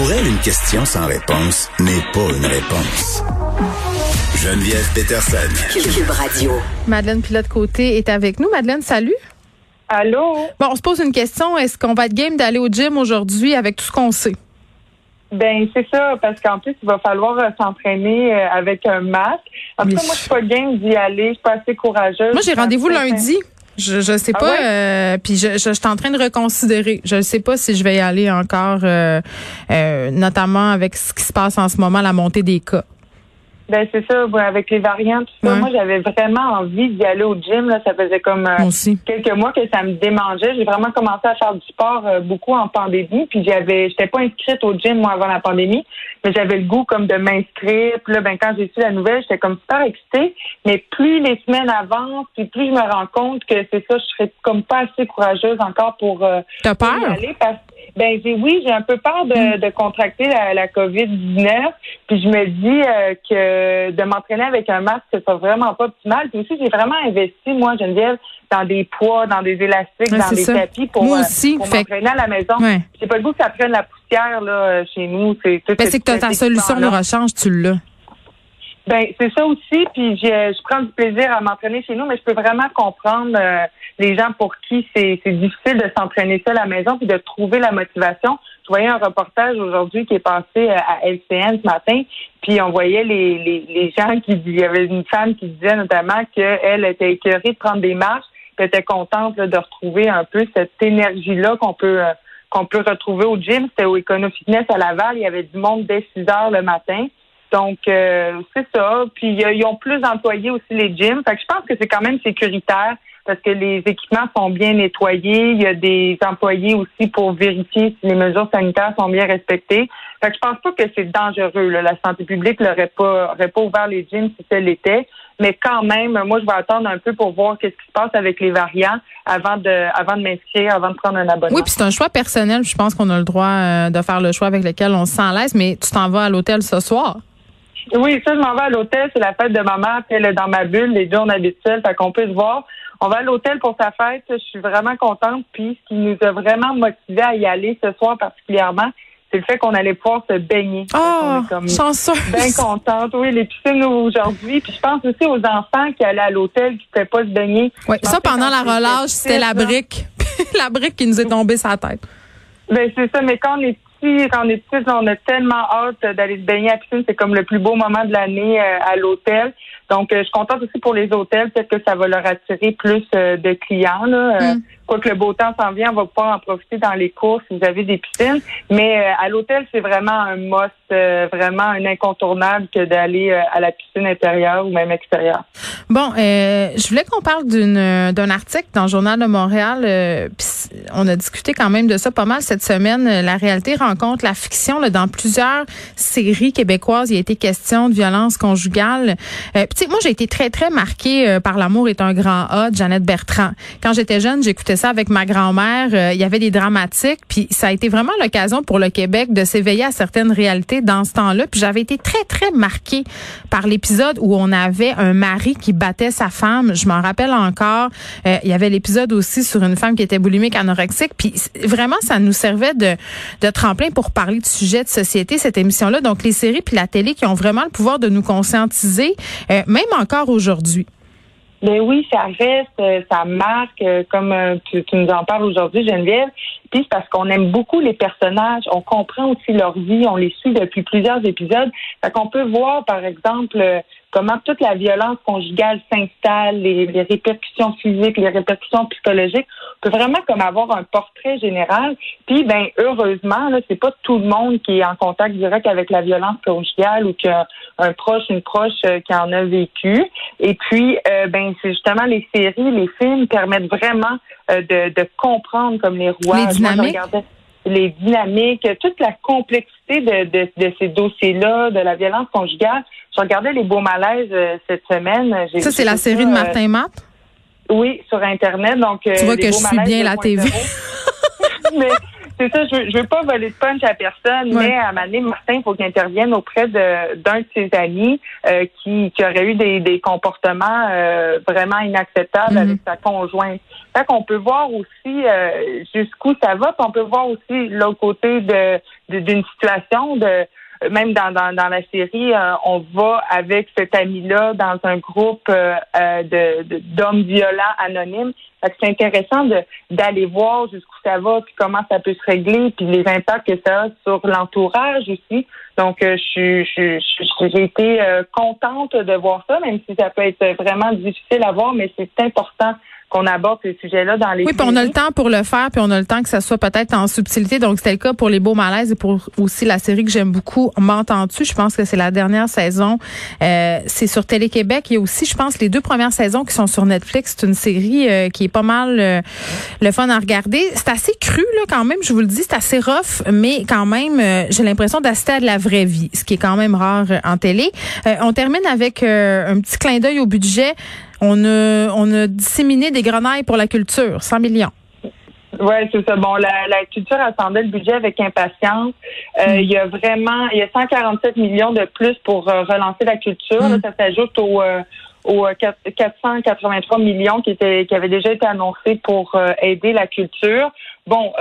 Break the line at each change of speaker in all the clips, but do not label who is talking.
Pour elle, une question sans réponse n'est pas une réponse. Geneviève Peterson.
Cube Radio.
Madeleine Pilote-Côté est avec nous. Madeleine, salut.
Allô?
Bon, on se pose une question. Est-ce qu'on va être game d'aller au gym aujourd'hui avec tout ce qu'on sait?
Ben, c'est ça, parce qu'en plus, il va falloir euh, s'entraîner euh, avec un masque. En tout cas, moi, je suis pas game d'y aller. Je suis pas assez courageuse.
Moi, j'ai rendez-vous lundi. Je je sais
Ah
pas,
ouais?
euh, puis je, je, je suis en train de reconsidérer. Je ne sais pas si je vais y aller encore, euh, euh, notamment avec ce qui se passe en ce moment, la montée des cas.
Ben, c'est ça, avec les variants, tout ça.
Ouais.
Moi, j'avais vraiment envie d'y aller au gym. Là. Ça faisait comme euh, quelques mois que ça me démangeait. J'ai vraiment commencé à faire du sport euh, beaucoup en pandémie. Puis j'avais, j'étais pas inscrite au gym, moi, avant la pandémie. Mais j'avais le goût comme de m'inscrire. Puis là, ben, quand j'ai su la nouvelle, j'étais comme super excitée. Mais plus les semaines avancent, puis plus je me rends compte que c'est ça, je serais comme pas assez courageuse encore pour euh,
T'as
y aller parce ben j'ai oui, j'ai un peu peur de, de contracter la, la COVID-19. Puis je me dis euh, que de m'entraîner avec un masque, c'est vraiment pas optimal. Puis aussi, j'ai vraiment investi, moi, Geneviève, dans des poids, dans des élastiques,
Ouais,
dans des
ça.
tapis pour,
Moi
euh,
aussi,
pour m'entraîner à la maison.
Ouais.
J'ai pas le goût que ça prenne la poussière là, chez nous. C'est
Ben,
ce
c'est que ta solution de rechange, tu l'as.
Ben, c'est ça aussi. Puis je, je prends du plaisir à m'entraîner chez nous, mais je peux vraiment comprendre euh, les gens pour qui c'est difficile de s'entraîner seul à la maison puis de trouver la motivation. Je voyais un reportage aujourd'hui qui est passé euh, à LCN ce matin, puis on voyait les, les, les gens qui il y avait une femme qui disait notamment qu'elle était écœurée de prendre des marches, puis était contente là, de retrouver un peu cette énergie-là qu'on peut euh, qu'on peut retrouver au gym. C'était au Econo Fitness à Laval. Il y avait du monde dès 6 heures le matin. Donc, euh, c'est ça. Puis, ils ont plus d'employés aussi, les gyms. Fait que je pense que c'est quand même sécuritaire parce que les équipements sont bien nettoyés. Il y a des employés aussi pour vérifier si les mesures sanitaires sont bien respectées. Fait que je pense pas que c'est dangereux. là. La santé publique n'aurait pas, aurait pas ouvert les gyms si ça l'était. Mais quand même, moi, je vais attendre un peu pour voir qu'est-ce qui se passe avec les variants avant de, avant de m'inscrire, avant de prendre un abonnement.
Oui, puis c'est un choix personnel. Je pense qu'on a le droit euh, de faire le choix avec lequel on se sent mais tu t'en vas à l'hôtel ce soir.
Oui, ça, je m'en vais à l'hôtel. C'est la fête de ma mère. puis Elle est dans ma bulle. Les deux, on habite seuls. Fait qu'on peut se voir. On va à l'hôtel pour sa fête. Je suis vraiment contente. Puis, ce qui nous a vraiment motivés à y aller ce soir particulièrement, c'est le fait qu'on allait pouvoir se baigner. Qu'on
Oh, chanceuse.
bien contente. Oui, les piscines aujourd'hui. Puis, je pense aussi aux enfants qui allaient à l'hôtel qui ne pouvaient pas se baigner.
Oui, ça, pendant la relâche, c'était la brique. la brique qui nous est tombée sur la tête.
Ben c'est ça, mais quand on est petit, quand on est on a tellement hâte d'aller se baigner à la piscine. C'est comme le plus beau moment de l'année euh, à l'hôtel. Donc, euh, je suis contente aussi pour les hôtels. Peut-être que ça va leur attirer plus euh, de clients. Là.
Mm.
Quoique le beau temps s'en vient, on va pouvoir en profiter dans les courses si vous avez des piscines. Mais euh, à l'hôtel, c'est vraiment un must, euh, vraiment un incontournable que d'aller euh, à la piscine intérieure ou même extérieure.
Bon, euh, je voulais qu'on parle d'une d'un article dans le Journal de Montréal. on a discuté quand même de ça pas mal cette semaine. La réalité rencontre la fiction. Dans plusieurs séries québécoises, il a été question de violence conjugale. Moi, j'ai été très, très marquée par L'amour est un grand A de Jeannette Bertrand. Quand j'étais jeune, j'écoutais ça avec ma grand-mère. Euh, il y avait des dramatiques. Puis ça a été vraiment l'occasion pour le Québec de s'éveiller à certaines réalités dans ce temps-là. Puis j'avais été très, très marquée par l'épisode où on avait un mari qui battait sa femme. Je m'en rappelle encore. Euh, il y avait l'épisode aussi sur une femme qui était boulimique anorexique. Puis vraiment, ça nous servait de, de tremplin pour parler de sujets de société, cette émission-là. Donc, les séries puis la télé qui ont vraiment le pouvoir de nous conscientiser, euh, même encore aujourd'hui.
Ben oui, ça reste, euh, ça marque, euh, comme euh, tu, nous en parles aujourd'hui, Geneviève. Puis c'est parce qu'on aime beaucoup les personnages, on comprend aussi leur vie, on les suit depuis plusieurs épisodes. Fait qu'on peut voir, par exemple, comment toute la violence conjugale s'installe, les, les répercussions physiques, les répercussions psychologiques. On peut vraiment comme avoir un portrait général. Puis, ben heureusement, là, c'est pas tout le monde qui est en contact direct avec la violence conjugale ou qui a un proche, une proche euh, qui en a vécu. Et puis, euh, ben c'est justement les séries, les films permettent vraiment euh, de, de comprendre comme les
dynamiques?
regardais- les dynamiques, toute la complexité de, de, de ces dossiers-là, de la violence conjugale. Je regardais les beaux malaises euh, cette semaine.
Ça, c'est la série de Martin Matt?
Oui, sur Internet. Donc,
tu vois que je suis bien la TV.
mais c'est ça, je, je veux pas voler de punch à personne, mais à un moment donné, Martin, il faut qu'il intervienne auprès de d'un de ses amis euh, qui, qui aurait eu des, des comportements euh, vraiment inacceptables avec mhm. sa conjointe. Fait qu'on peut voir aussi euh, jusqu'où ça va, puis on peut voir aussi l'autre côté de d'une situation de même dans, dans, dans la série, on va avec cet ami-là dans un groupe de d'hommes violents anonymes c'est intéressant d'aller voir jusqu'où ça va, puis comment ça peut se régler, puis les impacts que ça a sur l'entourage aussi. Donc, euh, je j'ai été euh, contente de voir ça, même si ça peut être vraiment difficile à voir, mais c'est important qu'on aborde ces sujets-là dans les.
Oui, puis on a le temps pour le faire, puis on a le temps que ça soit peut-être en subtilité. Donc c'était le cas pour les beaux malaises et pour aussi la série que j'aime beaucoup, M'entends-tu? Je pense que c'est la dernière saison. Euh, c'est sur Télé Québec. Il y a aussi, je pense, les deux premières saisons qui sont sur Netflix. C'est une série euh, qui est pas mal euh, le fun à regarder. C'est assez cru là quand même. Je vous le dis, c'est assez rough, mais quand même, j'ai l'impression d'assister à de la vraie vie, ce qui est quand même rare en télé. on termine avec un petit clin d'œil au budget. On a, on a disséminé des grenailles pour la culture, 100 millions.
Oui, c'est ça. Bon, la, la, culture attendait le budget avec impatience. Euh, mm. Il y a vraiment, il y a 147 millions de plus pour euh, relancer la culture. Mm. ça s'ajoute aux, euh, aux 483 millions qui étaient qui avaient déjà été annoncés pour aider la culture. Bon,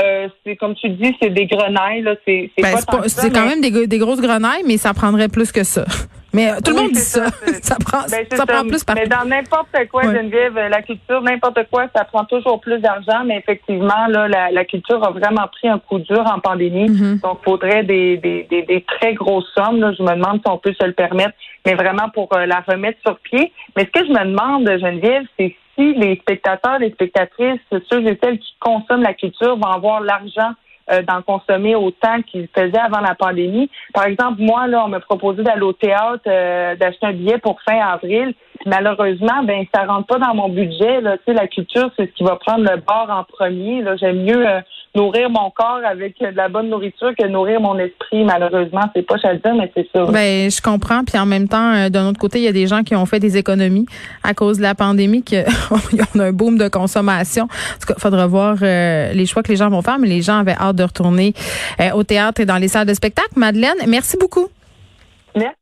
c'est comme tu dis, c'est des grenailles. C'est
ben, c'est quand même des, des grosses grenailles, mais ça prendrait plus que ça. Mais euh, tout le monde dit ça. Ça, prend, ben, ça, prend plus par
Mais dans n'importe quoi, Geneviève, euh, la culture, n'importe quoi, ça prend toujours plus d'argent. Mais effectivement, là, la, la, culture a vraiment pris un coup dur en pandémie. Mm-hmm. Donc, il faudrait des, des, des, des, très grosses sommes. Là. Je me demande si on peut se le permettre, mais vraiment pour euh, la remettre sur pied. Mais ce que je me demande, Geneviève, c'est si les spectateurs, les spectatrices, ceux et celles qui consomment la culture vont avoir l'argent euh, d'en consommer autant qu'ils faisaient avant la pandémie. Par exemple, moi, là, on m'a proposé d'aller au théâtre, euh, d'acheter un billet pour fin avril. malheureusement, ben ça rentre pas dans mon budget. Là. Tu sais, la culture, c'est ce qui va prendre le bord en premier. Là. J'aime mieux euh, nourrir mon corps avec de la bonne nourriture que nourrir mon esprit. Malheureusement, c'est pas à dire, mais c'est ça.
Ben, je comprends. Puis en même temps, euh, d'un autre côté, il y a des gens qui ont fait des économies à cause de la pandémie, qu'il y a un boom de consommation. En tout cas, faudra voir euh, les choix que les gens vont faire, mais les gens avaient hâte de retourner euh, au théâtre et dans les salles de spectacle. Madeleine, merci beaucoup.
Merci.